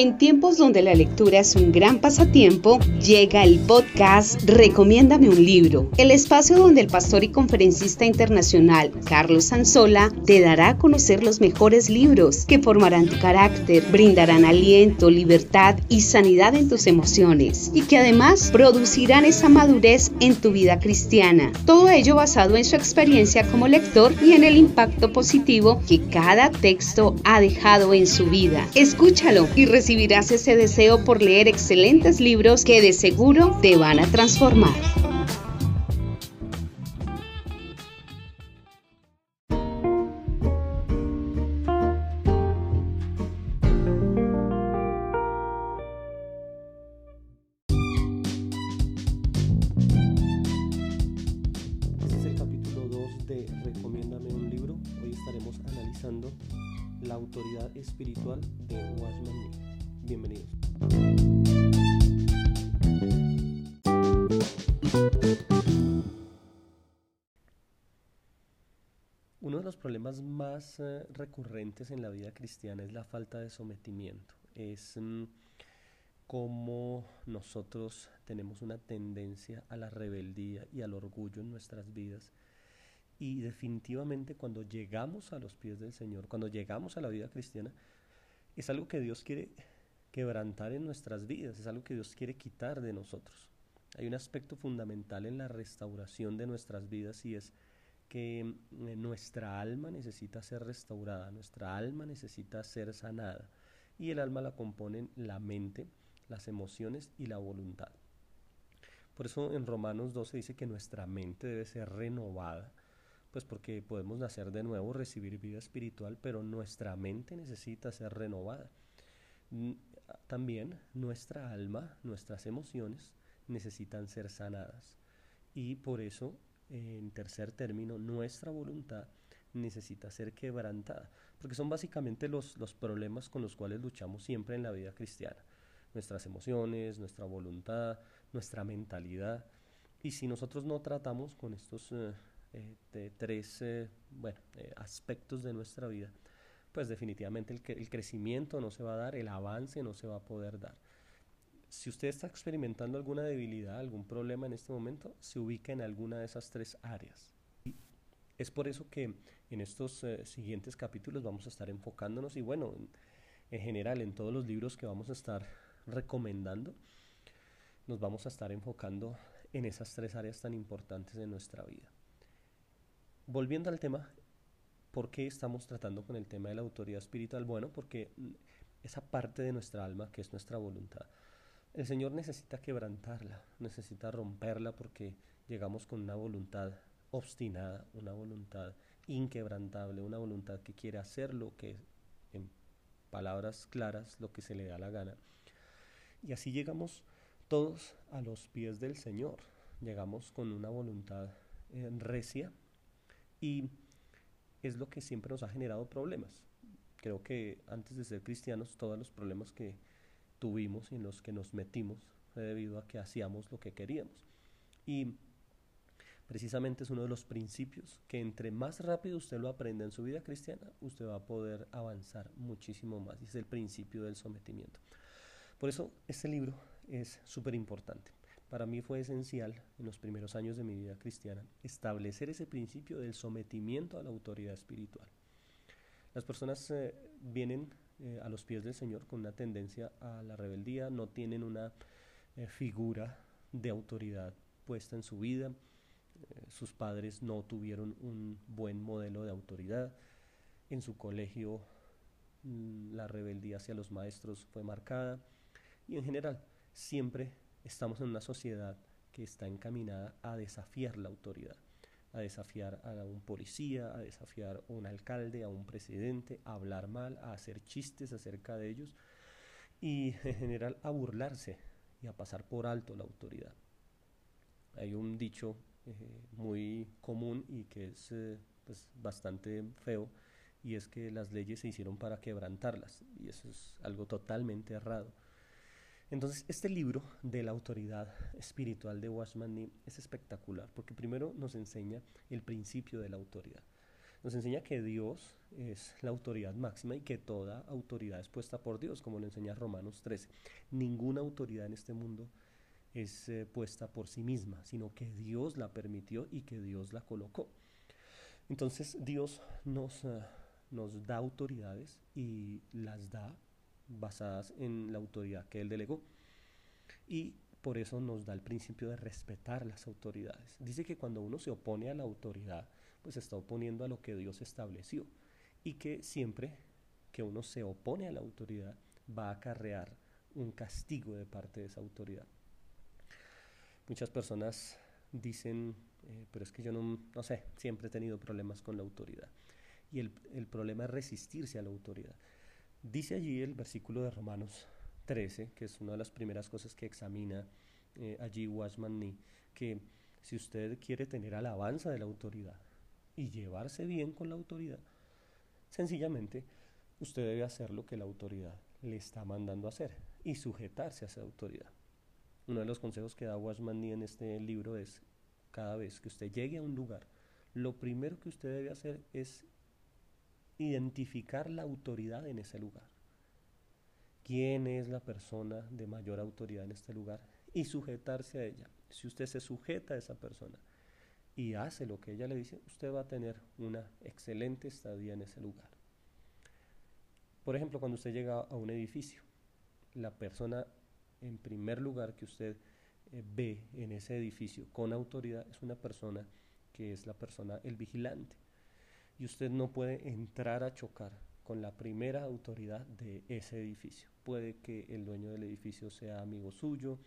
En tiempos donde la lectura es un gran pasatiempo, llega el podcast Recomiéndame un libro, el espacio donde el pastor y conferencista internacional Carlos Sanzola te dará a conocer los mejores libros que formarán tu carácter, brindarán aliento, libertad y sanidad en tus emociones y que además producirán esa madurez en tu vida cristiana. Todo ello basado en su experiencia como lector y en el impacto positivo que cada texto ha dejado en su vida. Escúchalo y recibirás ese deseo por leer excelentes libros que de seguro te van a transformar. Este es el capítulo 2 de Recomiéndame un libro. Hoy estaremos analizando la autoridad espiritual de Watchman Nee. Bienvenidos. Uno de los problemas más eh, recurrentes en la vida cristiana es la falta de sometimiento. Es mm, cómo nosotros tenemos una tendencia a la rebeldía y al orgullo en nuestras vidas. Y definitivamente cuando llegamos a los pies del Señor, cuando llegamos a la vida cristiana, es algo que Dios quiere quebrantar en nuestras vidas, es algo que Dios quiere quitar de nosotros. Hay un aspecto fundamental en la restauración de nuestras vidas y es que eh, nuestra alma necesita ser restaurada, nuestra alma necesita ser sanada y el alma la componen la mente, las emociones y la voluntad. Por eso en Romanos 12 dice que nuestra mente debe ser renovada, pues porque podemos nacer de nuevo, recibir vida espiritual, pero nuestra mente necesita ser renovada. También nuestra alma, nuestras emociones necesitan ser sanadas. Y por eso, en tercer término, nuestra voluntad necesita ser quebrantada, porque son básicamente los, los problemas con los cuales luchamos siempre en la vida cristiana nuestras emociones, nuestra voluntad, nuestra mentalidad. Y si nosotros no tratamos con estos eh, eh, tres eh, bueno, aspectos de nuestra vida, pues definitivamente el, crecimiento no se va a dar, el avance no se va a poder dar. Si usted está experimentando alguna debilidad, algún problema en este momento, se ubica en alguna de esas tres áreas. Es por eso que en estos eh, siguientes capítulos vamos a estar enfocándonos y bueno, en, en general en todos los libros que vamos a estar recomendando, nos vamos a estar enfocando en esas tres áreas tan importantes de nuestra vida. Volviendo al tema, ¿por qué estamos tratando con el tema de la autoridad espiritual? Bueno, porque esa parte de nuestra alma, que es nuestra voluntad, el Señor necesita quebrantarla, necesita romperla porque llegamos con una voluntad obstinada, una voluntad inquebrantable, una voluntad que quiere hacer lo que, en palabras claras, lo que se le da la gana. Y así llegamos todos a los pies del Señor. Llegamos con una voluntad eh, recia y es lo que siempre nos ha generado problemas. Creo que antes de ser cristianos, todos los problemas que tuvimos y en los que nos metimos fue debido a que hacíamos lo que queríamos. Y precisamente es uno de los principios que entre más rápido usted lo aprenda en su vida cristiana, usted va a poder avanzar muchísimo más. Es el principio del sometimiento. Por eso este libro es súper importante. Para mí fue esencial en los primeros años de mi vida cristiana establecer ese principio del sometimiento a la autoridad espiritual. Las personas eh, vienen eh, a los pies del Señor con una tendencia a la rebeldía, no tienen una eh, figura de autoridad puesta en su vida, sus padres no tuvieron un buen modelo de autoridad, en su colegio mm, la rebeldía hacia los maestros fue marcada, y en general siempre estamos en una sociedad que está encaminada a desafiar la autoridad, a desafiar a un policía, a desafiar a un alcalde, a un presidente, a hablar mal, a hacer chistes acerca de ellos y en general a burlarse y a pasar por alto la autoridad. Hay un dicho eh, muy común y que es eh, pues, bastante feo y es que las leyes se hicieron para quebrantarlas y eso es algo totalmente errado. Entonces, este libro de la autoridad espiritual de Watchman Nee es espectacular porque primero nos enseña el principio de la autoridad. Nos enseña que Dios es la autoridad máxima y que toda autoridad es puesta por Dios, como lo enseña Romanos 13. Ninguna autoridad en este mundo es eh, puesta por sí misma, sino que Dios la permitió y que Dios la colocó. Entonces Dios nos, eh, nos da autoridades y las da basadas en la autoridad que Él delegó. Y por eso nos da el principio de respetar las autoridades. Dice que cuando uno se opone a la autoridad, pues se está oponiendo a lo que Dios estableció y que siempre que uno se opone a la autoridad va a acarrear un castigo de parte de esa autoridad. Muchas personas dicen, eh, pero es que yo no, no sé, siempre he tenido problemas con la autoridad. Y el, el problema es resistirse a la autoridad. Dice allí el versículo de Romanos 13, que es una de las primeras cosas que examina eh, allí Washman Nee, que si usted quiere tener alabanza de la autoridad y llevarse bien con la autoridad, sencillamente usted debe hacer lo que la autoridad le está mandando hacer y sujetarse a esa autoridad. Uno de los consejos que da Washman Nee en este libro es, cada vez que usted llegue a un lugar, lo primero que usted debe hacer es identificar la autoridad en ese lugar quién es la persona de mayor autoridad en este lugar y sujetarse a ella. Si usted se sujeta a esa persona y hace lo que ella le dice, usted va a tener una excelente estadía en ese lugar. Por ejemplo, cuando usted llega a un edificio, la persona en primer lugar que usted eh, ve en ese edificio con autoridad es una persona que es la persona, el vigilante. Y usted no puede entrar a chocar con la primera autoridad de ese edificio. Puede que el dueño del edificio sea amigo suyo,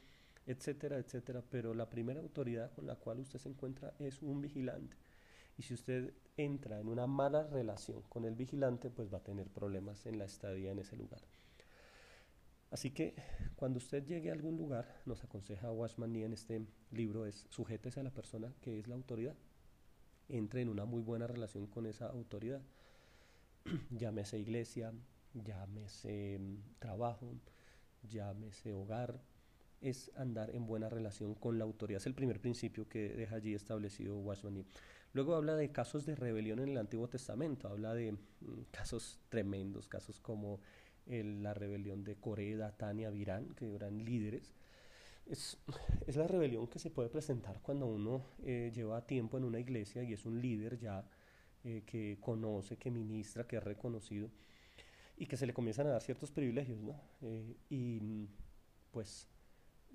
etcétera, etcétera, pero la primera autoridad con la cual usted se encuentra es un vigilante. Y si usted entra en una mala relación con el vigilante, pues va a tener problemas en la estadía en ese lugar. Así que cuando usted llegue a algún lugar, nos aconseja Washman Nee en este libro, es sujétese a la persona que es la autoridad. Entre en una muy buena relación con esa autoridad. llámese iglesia, llámese mm, trabajo, llámese hogar, es andar en buena relación con la autoridad. Es el primer principio que deja allí establecido Washington. Luego habla de casos de rebelión en el Antiguo Testamento, habla de mm, casos tremendos, casos como la rebelión de Coré, Datán y Abirán, que eran líderes. Es, es, la rebelión que se puede presentar cuando uno eh, lleva tiempo en una iglesia y es un líder ya eh, que conoce, que ministra, que es reconocido y que se le comienzan a dar ciertos privilegios, ¿no? Eh, y pues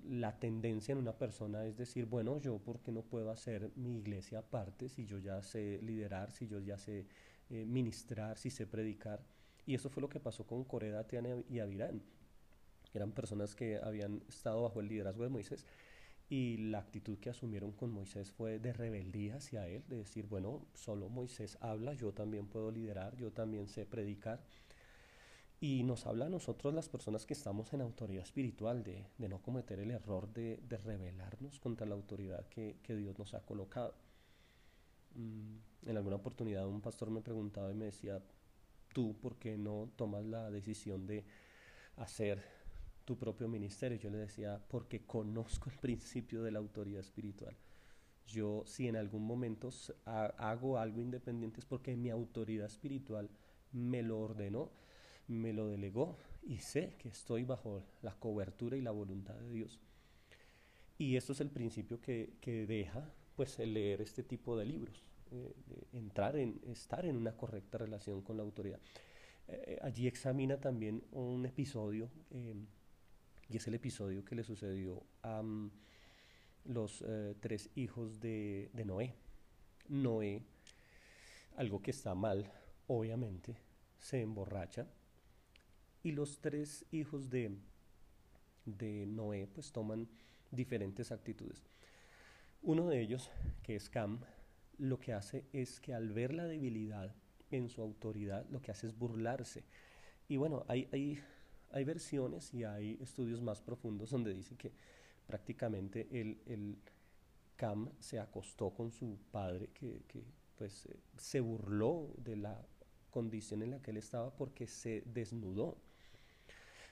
la tendencia en una persona es decir, bueno, yo por qué no puedo hacer mi iglesia aparte si yo ya sé liderar, si yo ya sé ministrar, si sé predicar. Y eso fue lo que pasó con Coreda, Tiana y Avirán. Eran personas que habían estado bajo el liderazgo de Moisés y la actitud que asumieron con Moisés fue de rebeldía hacia él, de decir, bueno, solo Moisés habla, yo también puedo liderar, yo también sé predicar. Y nos habla a nosotros las personas que estamos en autoridad espiritual de, no cometer el error de, de rebelarnos contra la autoridad que, que Dios nos ha colocado. Mm, en alguna oportunidad un pastor me preguntaba y me decía, tú, ¿por qué no tomas la decisión de hacer tu propio ministerio. Yo le decía, porque conozco el principio de la autoridad espiritual. Yo si en algún momento hago algo independiente es porque mi autoridad espiritual me lo ordenó, me lo delegó y sé que estoy bajo la cobertura y la voluntad de Dios. Y esto es el principio que, que deja pues el leer este tipo de libros, eh, entrar en, estar en una correcta relación con la autoridad. Eh, allí examina también un episodio eh, y es el episodio que le sucedió a mm, los eh, tres hijos de, Noé. Noé, algo que está mal, obviamente, se emborracha y los tres hijos de, de Noé pues toman diferentes actitudes. Uno de ellos, que es Cam, lo que hace es que al ver la debilidad en su autoridad, lo que hace es burlarse. Y bueno, hay, hay hay versiones y hay estudios más profundos donde dice que prácticamente el, Cam se acostó con su padre, que, pues eh, se burló de la condición en la que él estaba porque se desnudó.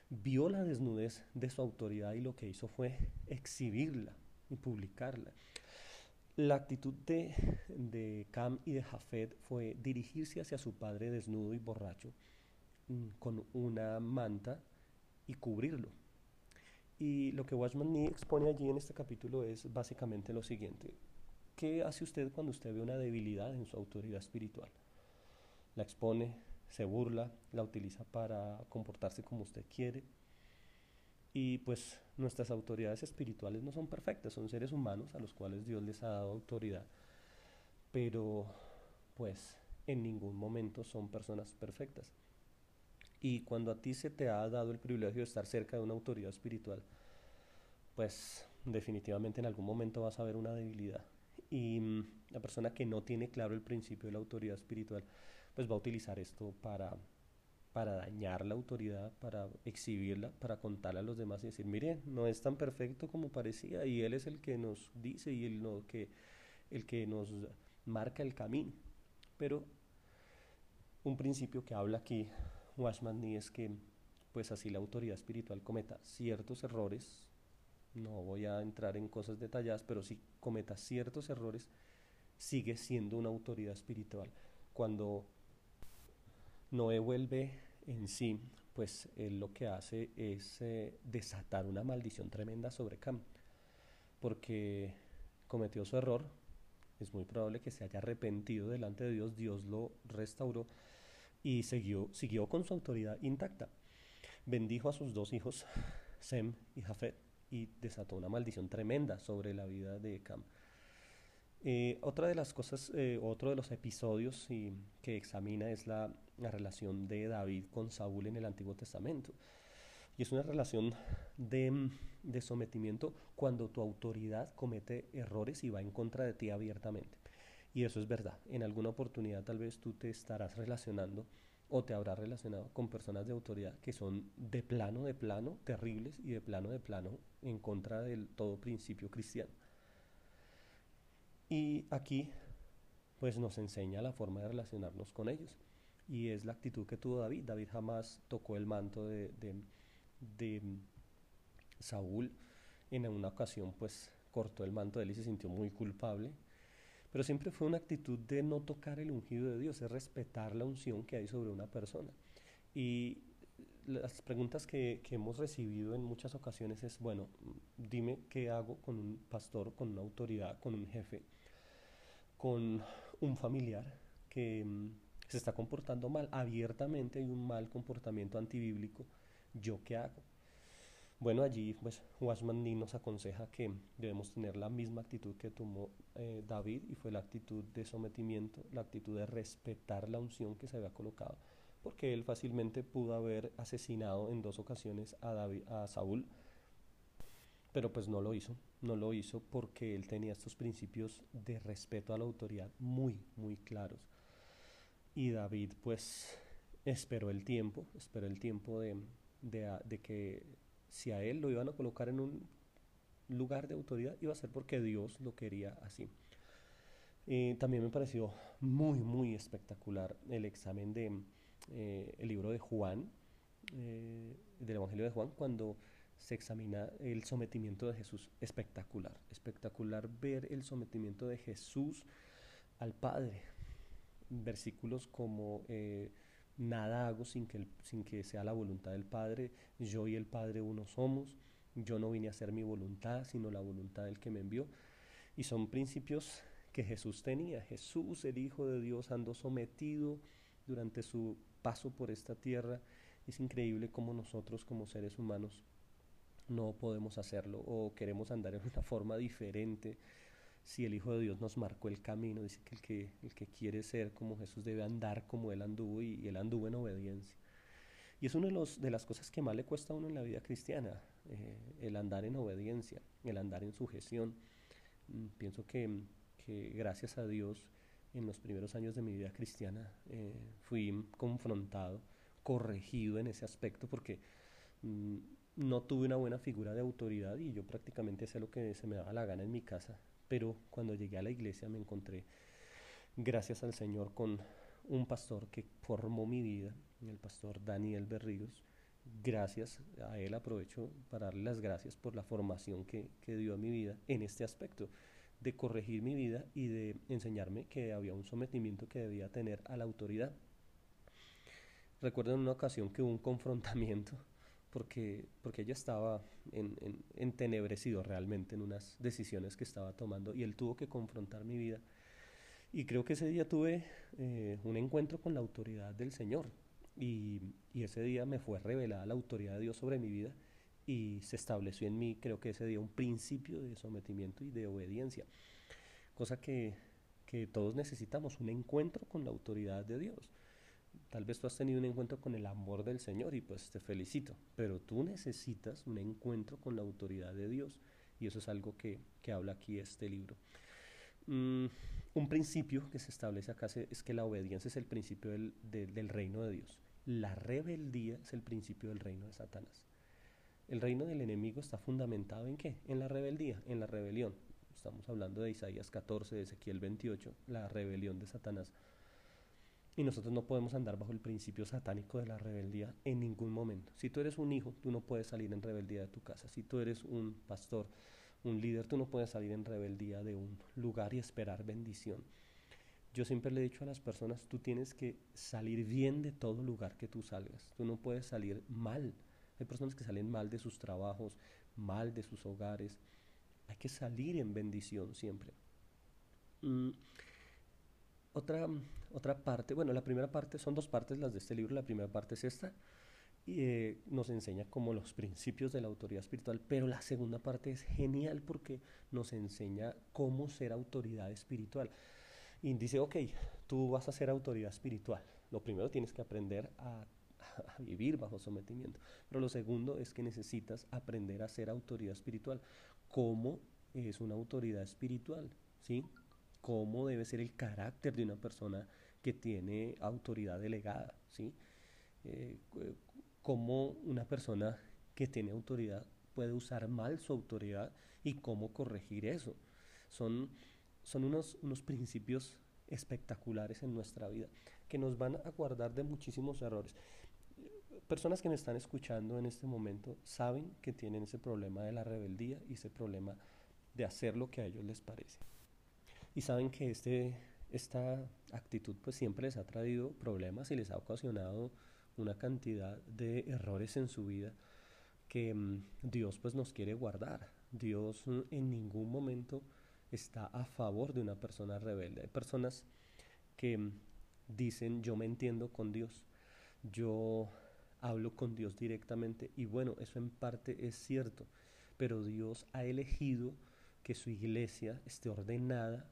Vio la desnudez de su autoridad y lo que hizo fue exhibirla y publicarla. La actitud de, de Cam y de Jafet fue dirigirse hacia su padre desnudo y borracho con una manta y cubrirlo. Y lo que Watchman Nee expone allí en este capítulo es básicamente lo siguiente. ¿Qué hace usted cuando usted ve una debilidad en su autoridad espiritual? La expone, se burla, la utiliza para comportarse como usted quiere. Y pues nuestras autoridades espirituales no son perfectas, son seres humanos a los cuales Dios les ha dado autoridad. Pero pues en ningún momento son personas perfectas. Y cuando a ti se te ha dado el privilegio de estar cerca de una autoridad espiritual, pues definitivamente en algún momento vas a ver una debilidad. Y mm, la persona que no tiene claro el principio de la autoridad espiritual, pues va a utilizar esto para, para dañar la autoridad, para exhibirla, para contarle a los demás y decir, miren, no es tan perfecto como parecía y Él es el que nos dice y el, que, el que nos marca el camino. Pero un principio que habla aquí Washman ni es que pues así la autoridad espiritual cometa ciertos errores, no voy a entrar en cosas detalladas, pero si cometa ciertos errores, sigue siendo una autoridad espiritual. Cuando Noé vuelve en sí, pues él lo que hace es eh, desatar una maldición tremenda sobre Cam, porque cometió su error, es muy probable que se haya arrepentido delante de Dios, Dios lo restauró y siguió, siguió con su autoridad intacta. Bendijo a sus dos hijos, Sem y Jafet, y desató una maldición tremenda sobre la vida de Cam. Eh, otra de las cosas, eh, otro de los episodios que examina es la, la, relación de David con Saúl en el Antiguo Testamento. Y es una relación de, de sometimiento cuando tu autoridad comete errores y va en contra de ti abiertamente. Y eso es verdad. En alguna oportunidad tal vez tú te estarás relacionando o te habrás relacionado con personas de autoridad que son de plano, de plano, terribles y de plano, de plano, en contra del todo principio cristiano. Y aquí, pues nos enseña la forma de relacionarnos con ellos. Y es la actitud que tuvo David. David jamás tocó el manto de, de, de Saúl. En una ocasión, pues cortó el manto de él y se sintió muy culpable pero siempre fue una actitud de no tocar el ungido de Dios, es respetar la unción que hay sobre una persona. Y las preguntas que, que, hemos recibido en muchas ocasiones es, bueno, dime qué hago con un pastor, con una autoridad, con un jefe, con un familiar que mm, se está comportando mal, abiertamente hay un mal comportamiento antibíblico, ¿yo qué hago? Bueno, allí pues Washman nos aconseja que debemos tener la misma actitud que tomó eh, David y fue la actitud de sometimiento, la actitud de respetar la unción que se había colocado, porque él fácilmente pudo haber asesinado en dos ocasiones a, David, a Saúl, pero pues no lo hizo, no lo hizo porque él tenía estos principios de respeto a la autoridad muy, muy claros. Y David pues esperó el tiempo, esperó el tiempo de, de que si a él lo iban a colocar en un lugar de autoridad, iba a ser porque Dios lo quería así. también me pareció muy, muy espectacular el examen de eh, el libro de Juan, eh, del Evangelio de Juan, cuando se examina el sometimiento de Jesús. Espectacular, espectacular ver el sometimiento de Jesús al Padre. Versículos como eh, nada hago sin que, sin que sea la voluntad del Padre, yo y el Padre uno somos, yo no vine a hacer mi voluntad, sino la voluntad del que me envió. Y son principios que Jesús tenía. Jesús, el Hijo de Dios, andó sometido durante su paso por esta tierra. Es increíble cómo nosotros como seres humanos no podemos hacerlo o queremos andar en una forma diferente si el Hijo de Dios nos marcó el camino, dice que el que, el que quiere ser como Jesús debe andar como Él anduvo y, Él anduvo en obediencia. Y es una de, de las cosas que más le cuesta a uno en la vida cristiana, eh, el andar en obediencia, el andar en sujeción. Mm, pienso que, que, gracias a Dios en los primeros años de mi vida cristiana eh, fui confrontado, corregido en ese aspecto porque mm, no tuve una buena figura de autoridad y yo prácticamente hacía lo que se me daba la gana en mi casa pero cuando llegué a la iglesia me encontré, gracias al Señor, con un pastor que formó mi vida, el pastor Daniel Berríos. Gracias a él aprovecho para darle las gracias por la formación que, que dio a mi vida en este aspecto de corregir mi vida y de enseñarme que había un sometimiento que debía tener a la autoridad. Recuerdo en una ocasión que hubo un confrontamiento porque, porque ella estaba en, en, entenebrecido realmente en unas decisiones que estaba tomando y él tuvo que confrontar mi vida. Y creo que ese día tuve eh, un encuentro con la autoridad del Señor y, y ese día me fue revelada la autoridad de Dios sobre mi vida y se estableció en mí, creo que ese día, un principio de sometimiento y de obediencia, cosa que, que todos necesitamos, un encuentro con la autoridad de Dios. Tal vez tú has tenido un encuentro con el amor del Señor y pues te felicito, pero tú necesitas un encuentro con la autoridad de Dios y eso es algo que, que habla aquí este libro. Mm, un principio que se establece acá es que la obediencia es el principio del, del reino de Dios. La rebeldía es el principio del reino de Satanás. El reino del enemigo está fundamentado en qué? En la rebeldía, en la rebelión. Estamos hablando de Isaías 14, de Ezequiel 28, la rebelión de Satanás. Y nosotros no podemos andar bajo el principio satánico de la rebeldía en ningún momento. Si tú eres un hijo, tú no puedes salir en rebeldía de tu casa. Si tú eres un pastor, un líder, tú no puedes salir en rebeldía de un lugar y esperar bendición. Yo siempre le he dicho a las personas, tú tienes que salir bien de todo lugar que tú salgas. Tú no puedes salir mal hay personas que salen mal de sus trabajos, mal de sus hogares. Hay que salir en bendición siempre. Mm, otra, otra parte, bueno, la primera parte, son dos partes las de este libro. La primera parte es esta, y eh, nos enseña como los principios de la autoridad espiritual, pero la segunda parte es genial porque nos enseña cómo ser autoridad espiritual. Y dice, ok, tú vas a ser autoridad espiritual. Lo primero tienes que aprender a a vivir bajo sometimiento. Pero lo segundo es que necesitas aprender a ser autoridad espiritual. ¿Cómo es una autoridad espiritual? ¿Sí? ¿Cómo debe ser el carácter de una persona que tiene autoridad delegada? ¿Sí? Eh, ¿Cómo una persona que tiene autoridad puede usar mal su autoridad y cómo corregir eso? Son, son unos, unos principios espectaculares en nuestra vida que nos van a guardar de muchísimos errores personas que me están escuchando en este momento saben que tienen ese problema de la rebeldía y ese problema de hacer lo que a ellos les parece. Y saben que este, esta actitud pues siempre les ha traído problemas y les ha ocasionado una cantidad de errores en su vida que mm, Dios pues nos quiere guardar. Dios mm, en ningún momento está a favor de una persona rebelde. Hay personas que mm, dicen yo me entiendo con Dios, yo hablo con Dios directamente y bueno, eso en parte es cierto, pero Dios ha elegido que su iglesia esté ordenada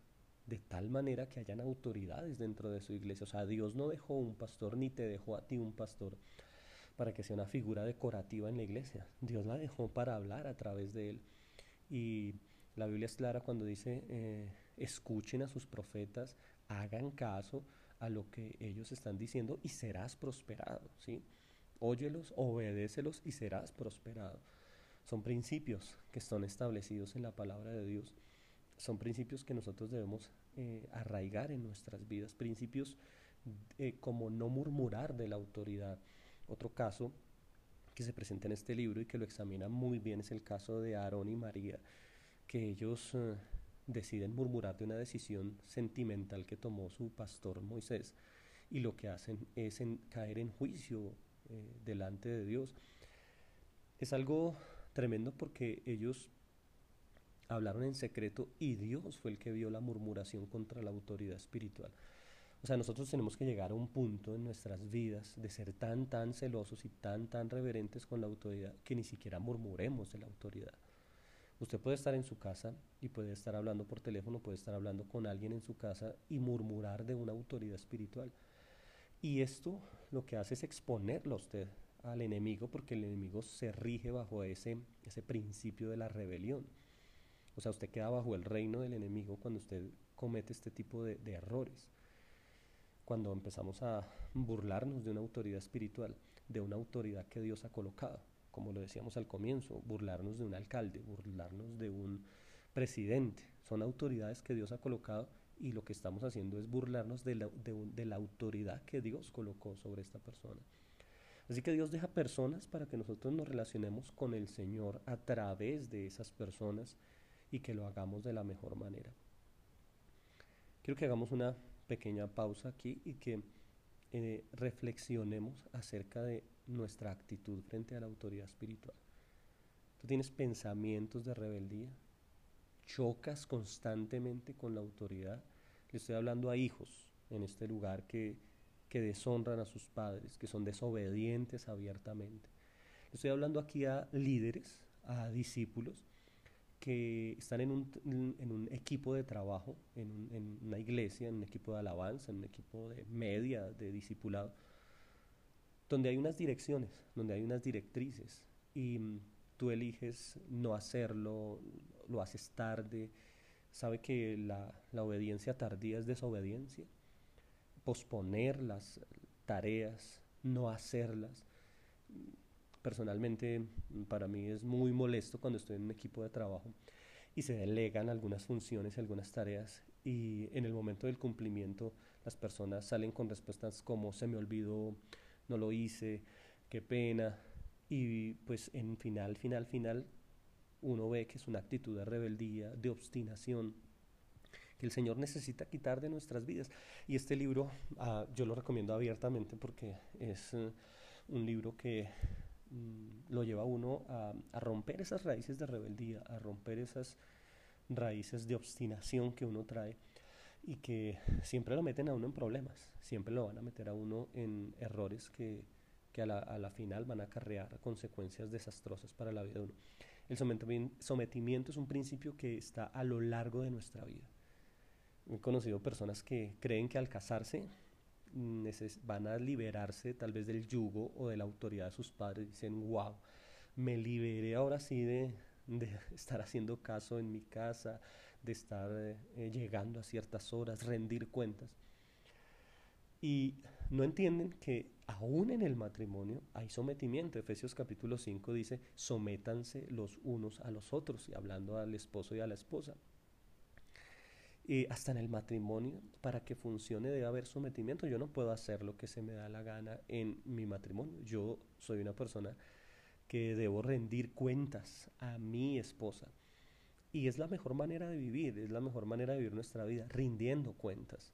de tal manera que hayan autoridades dentro de su iglesia. O sea, Dios no dejó un pastor ni te dejó a ti un pastor para que sea una figura decorativa en la iglesia. Dios la dejó para hablar a través de él. Y la Biblia es clara cuando dice, eh, escuchen a sus profetas, hagan caso a lo que ellos están diciendo y serás prosperado, ¿sí? Óyelos, obedécelos y serás prosperado. Son principios que están establecidos en la palabra de Dios. Son principios que nosotros debemos eh, arraigar en nuestras vidas. Principios eh, como no murmurar de la autoridad. Otro caso que se presenta en este libro y que lo examina muy bien es el caso de Aarón y María, que ellos eh, deciden murmurar de una decisión sentimental que tomó su pastor Moisés y lo que hacen es caer en juicio delante de Dios. Es algo tremendo porque ellos hablaron en secreto y Dios fue el que vio la murmuración contra la autoridad espiritual. O sea, nosotros tenemos que llegar a un punto en nuestras vidas de ser tan, tan celosos y tan, tan reverentes con la autoridad que ni siquiera murmuremos de la autoridad. Usted puede estar en su casa y puede estar hablando por teléfono, puede estar hablando con alguien en su casa y murmurar de una autoridad espiritual. Y esto lo que hace es exponerlo a usted al enemigo porque el enemigo se rige bajo ese, ese principio de la rebelión. O sea, usted queda bajo el reino del enemigo cuando usted comete este tipo de, errores. Cuando empezamos a burlarnos de una autoridad espiritual, de una autoridad que Dios ha colocado, como lo decíamos al comienzo, burlarnos de un alcalde, burlarnos de un presidente, son autoridades que Dios ha colocado y lo que estamos haciendo es burlarnos de la, de, la autoridad que Dios colocó sobre esta persona. Así que Dios deja personas para que nosotros nos relacionemos con el Señor a través de esas personas y que lo hagamos de la mejor manera. Quiero que hagamos una pequeña pausa aquí y que eh, reflexionemos acerca de nuestra actitud frente a la autoridad espiritual. Tú tienes pensamientos de rebeldía, chocas constantemente con la autoridad. Le estoy hablando a hijos en este lugar que, que deshonran a sus padres, que son desobedientes abiertamente. Le estoy hablando aquí a líderes, a discípulos que están en un, en un equipo de trabajo, en, en, una iglesia, en un equipo de alabanza, en un equipo de media, de discipulado, donde hay unas direcciones, donde hay unas directrices y mm, tú eliges no hacerlo, lo haces tarde, sabe que la, la obediencia tardía es desobediencia, posponer las tareas, no hacerlas. Personalmente, para mí es muy molesto cuando estoy en un equipo de trabajo y se delegan algunas funciones y algunas tareas y en el momento del cumplimiento las personas salen con respuestas como se me olvidó, no lo hice, qué pena. Y pues en final, final, final, uno ve que es una actitud de rebeldía, de obstinación, que el Señor necesita quitar de nuestras vidas. Y este libro uh, yo lo recomiendo abiertamente porque es uh, un libro que um, lo lleva uno a, a, romper esas raíces de rebeldía, a romper esas raíces de obstinación que uno trae y que siempre lo meten a uno en problemas, siempre lo van a meter a uno en errores que, que a, la, a la final van a acarrear consecuencias desastrosas para la vida de uno. El sometimiento es un principio que está a lo largo de nuestra vida. He conocido personas que creen que al casarse van a liberarse tal vez del yugo o de la autoridad de sus padres. Dicen, wow, me liberé ahora sí de, de estar haciendo caso en mi casa, de estar eh, llegando a ciertas horas, rendir cuentas. Y no entienden que aún en el matrimonio hay sometimiento. Efesios capítulo 5 dice, sométanse los unos a los otros, y hablando al esposo y a la esposa. Y hasta en el matrimonio, para que funcione debe haber sometimiento. Yo no puedo hacer lo que se me da la gana en mi matrimonio. Yo soy una persona que debo rendir cuentas a mi esposa. Y es la mejor manera de vivir, es la mejor manera de vivir nuestra vida, rindiendo cuentas,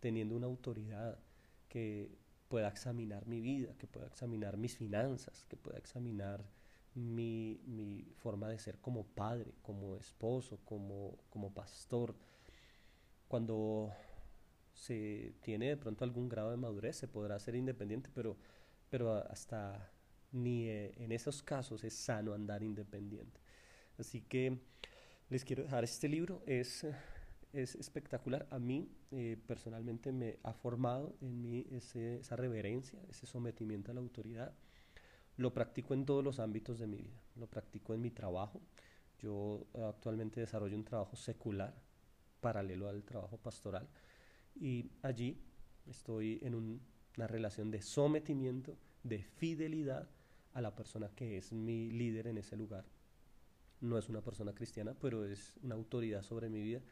teniendo una autoridad que pueda examinar mi vida, que pueda examinar mis finanzas, que pueda examinar mi, mi forma de ser como padre, como esposo, como, como pastor. Cuando se tiene de pronto algún grado de madurez, se podrá ser independiente, pero, pero hasta ni eh, en esos casos es sano andar independiente. Así que les quiero dejar este libro, es, es espectacular. A mí eh, personalmente me ha formado en mí ese, esa reverencia, ese sometimiento a la autoridad. Lo practico en todos los ámbitos de mi vida, lo practico en mi trabajo. Yo actualmente desarrollo un trabajo secular paralelo al trabajo pastoral y allí estoy en un, una relación de sometimiento, de fidelidad a la persona que es mi líder en ese lugar. No es una persona cristiana, pero es una autoridad sobre mi vida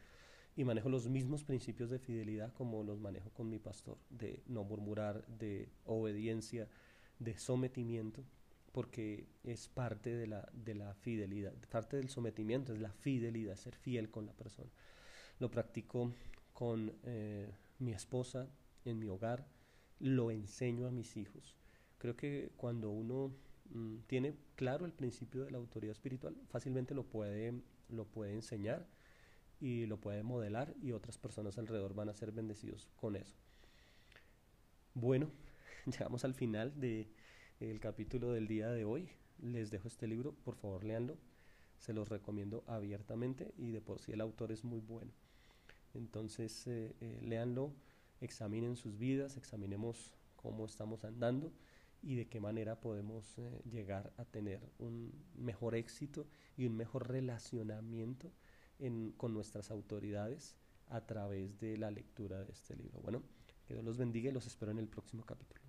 y manejo los mismos principios de fidelidad como los manejo con mi pastor, de no murmurar, de obediencia, de sometimiento, porque es parte de la, de la fidelidad, parte del sometimiento es la fidelidad, ser fiel con la persona. Lo practico con eh, mi esposa en mi hogar, lo enseño a mis hijos. Creo que cuando uno Mm, tiene claro el principio de la autoridad espiritual, fácilmente lo puede, lo puede enseñar y lo puede modelar y otras personas alrededor van a ser bendecidos con eso. Bueno, llegamos al final del el capítulo del día de hoy. Les dejo este libro, por favor leanlo. Se los recomiendo abiertamente y de por sí el autor es muy bueno. Entonces, eh, eh, léanlo, examinen sus vidas, examinemos cómo estamos andando y de qué manera podemos eh, llegar a tener un mejor éxito y un mejor relacionamiento en, con nuestras autoridades a través de la lectura de este libro. Bueno, que Dios los bendiga y los espero en el próximo capítulo.